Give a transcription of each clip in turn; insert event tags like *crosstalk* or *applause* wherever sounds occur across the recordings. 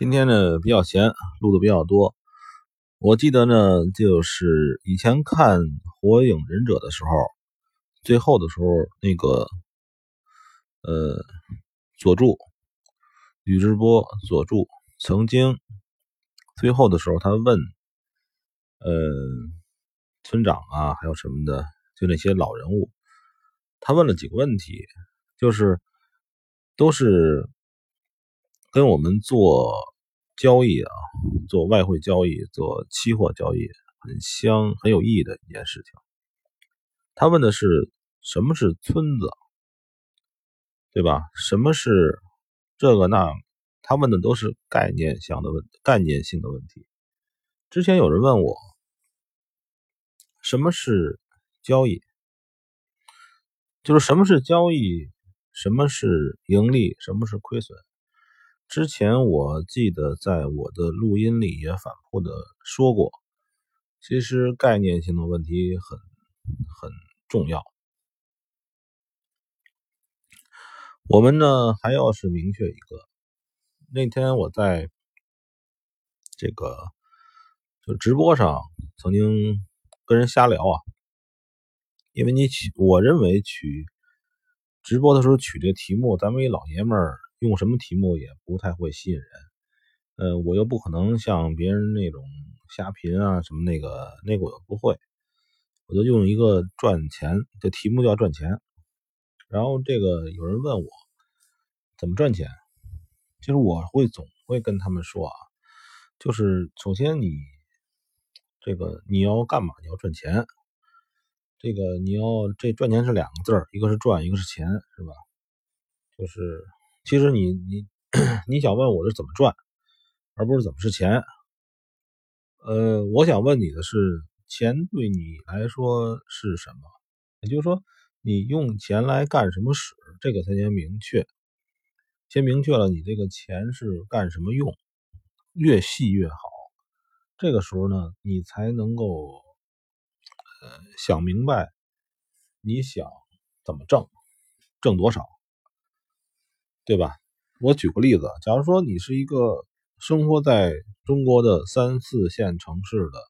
今天呢比较闲，录的比较多。我记得呢，就是以前看《火影忍者》的时候，最后的时候，那个呃佐助宇智波佐助曾经最后的时候，他问呃村长啊，还有什么的，就那些老人物，他问了几个问题，就是都是。跟我们做交易啊，做外汇交易、做期货交易很相很有意义的一件事情。他问的是什么是村子，对吧？什么是这个那？他问的都是概念性的问概念性的问题。之前有人问我什么是交易，就是什么是交易，什么是盈利，什么是亏损。之前我记得在我的录音里也反复的说过，其实概念性的问题很很重要。我们呢还要是明确一个，那天我在这个就直播上曾经跟人瞎聊啊，因为你取我认为取直播的时候取这题目，咱们一老爷们儿。用什么题目也不太会吸引人，呃，我又不可能像别人那种瞎评啊什么那个那个我又不会，我就用一个赚钱的题目叫赚钱。然后这个有人问我怎么赚钱，其实我会总会跟他们说啊，就是首先你这个你要干嘛？你要赚钱，这个你要这赚钱是两个字儿，一个是赚，一个是钱，是吧？就是。其实你你 *clears throat* 你想问我是怎么赚，而不是怎么是钱。呃，我想问你的是，钱对你来说是什么？也就是说，你用钱来干什么使？这个才先明确，先明确了你这个钱是干什么用，越细越好。这个时候呢，你才能够呃想明白，你想怎么挣，挣多少。对吧？我举个例子，假如说你是一个生活在中国的三四线城市的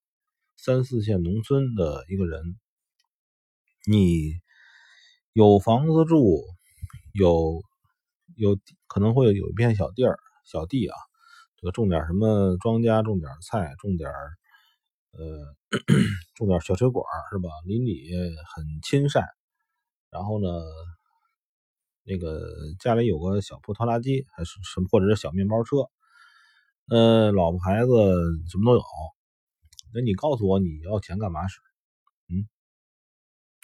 三四线农村的一个人，你有房子住，有有可能会有一片小地儿、小地啊，这个种点什么庄稼，种点菜，种点呃，*coughs* 种点小水果是吧？邻里很亲善，然后呢？那个家里有个小破拖拉机，还是什么，或者是小面包车，呃，老婆孩子什么都有。那你告诉我你要钱干嘛使？嗯，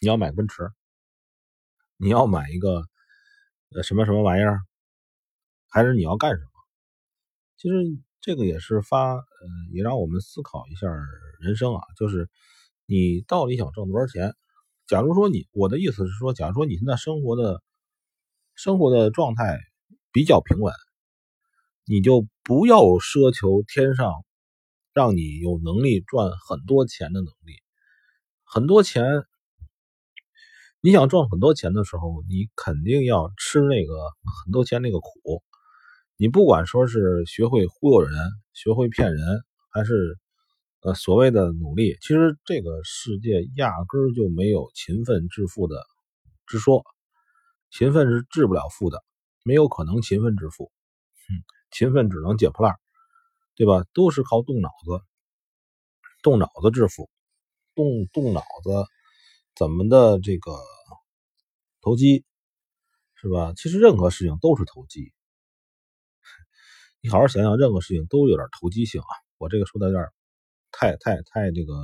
你要买奔驰，你要买一个呃什么什么玩意儿，还是你要干什么？其实这个也是发，呃，也让我们思考一下人生啊，就是你到底想挣多少钱？假如说你，我的意思是说，假如说你现在生活的。生活的状态比较平稳，你就不要奢求天上让你有能力赚很多钱的能力。很多钱，你想赚很多钱的时候，你肯定要吃那个很多钱那个苦。你不管说是学会忽悠人、学会骗人，还是呃所谓的努力，其实这个世界压根就没有勤奋致富的之说。勤奋是致不了富的，没有可能勤奋致富。嗯，勤奋只能捡破烂，对吧？都是靠动脑子，动脑子致富，动动脑子怎么的这个投机，是吧？其实任何事情都是投机。*laughs* 你好好想想，任何事情都有点投机性啊。我这个说的有点太太太这个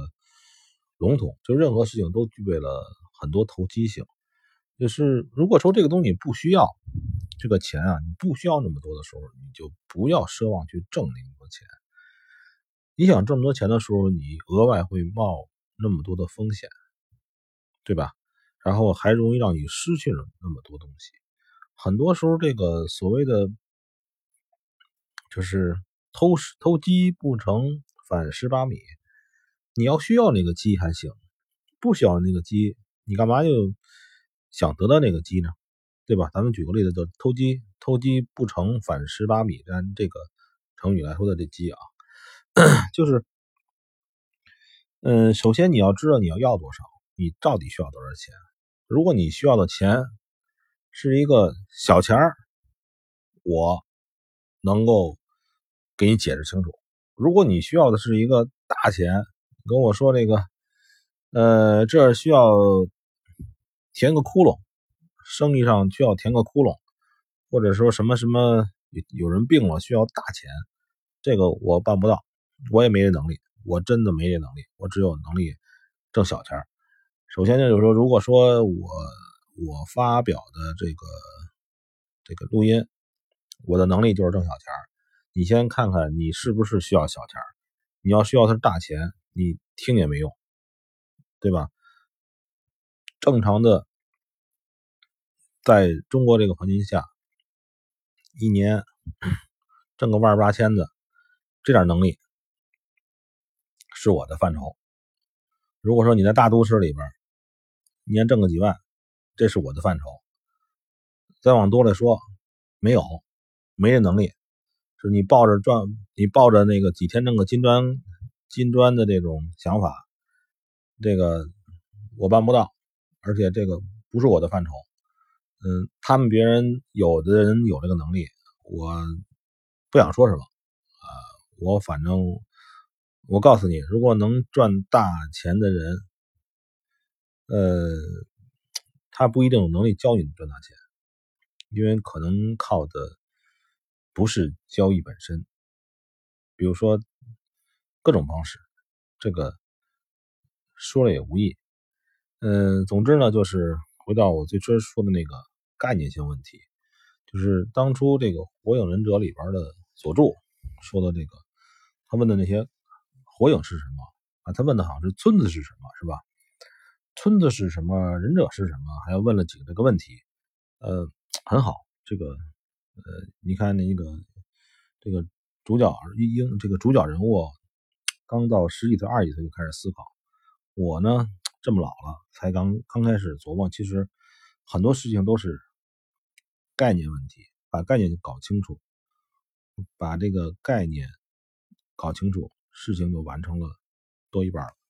笼统，就任何事情都具备了很多投机性。就是如果说这个东西不需要这个钱啊，你不需要那么多的时候，你就不要奢望去挣那么多钱。你想挣那么多钱的时候，你额外会冒那么多的风险，对吧？然后还容易让你失去了那么多东西。很多时候，这个所谓的就是偷偷鸡不成反蚀把米。你要需要那个鸡还行，不需要那个鸡，你干嘛就？想得到那个鸡呢，对吧？咱们举个例子，就偷鸡，偷鸡不成反蚀把米，按这个成语来说的这鸡啊，*coughs* 就是，嗯，首先你要知道你要要多少，你到底需要多少钱。如果你需要的钱是一个小钱儿，我能够给你解释清楚。如果你需要的是一个大钱，跟我说这个，呃，这需要填个窟窿，生意上需要填个窟窿，或者说什么什么有有人病了需要大钱，这个我办不到，我也没这能力，我真的没这能力，我只有能力挣小钱。首先呢，就是说，如果说我我发表的这个这个录音，我的能力就是挣小钱你先看看你是不是需要小钱你要需要的是大钱，你听也没用，对吧？正常的，在中国这个环境下，一年挣个万八千的，这点能力是我的范畴。如果说你在大都市里边，一年挣个几万，这是我的范畴。再往多了说，没有，没这能力。是你抱着赚，你抱着那个几天挣个金砖、金砖的这种想法，这个我办不到，而且这个不是我的范畴。嗯，他们别人有的人有这个能力，我不想说什么啊。我反正我告诉你，如果能赚大钱的人，呃，他不一定有能力教你赚大钱，因为可能靠的。不是交易本身，比如说各种方式，这个说了也无益。嗯，总之呢，就是回到我最初说的那个概念性问题，就是当初这个《火影忍者》里边的佐助说的这个，他问的那些火影是什么啊？他问的好像是村子是什么，是吧？村子是什么？忍者是什么？还要问了几个这个问题，呃，很好，这个。呃，你看那个这个主角一英这个主角人物刚到十几岁、二十几岁就开始思考。我呢这么老了，才刚刚开始琢磨。其实很多事情都是概念问题，把概念搞清楚，把这个概念搞清楚，事情就完成了多一半了。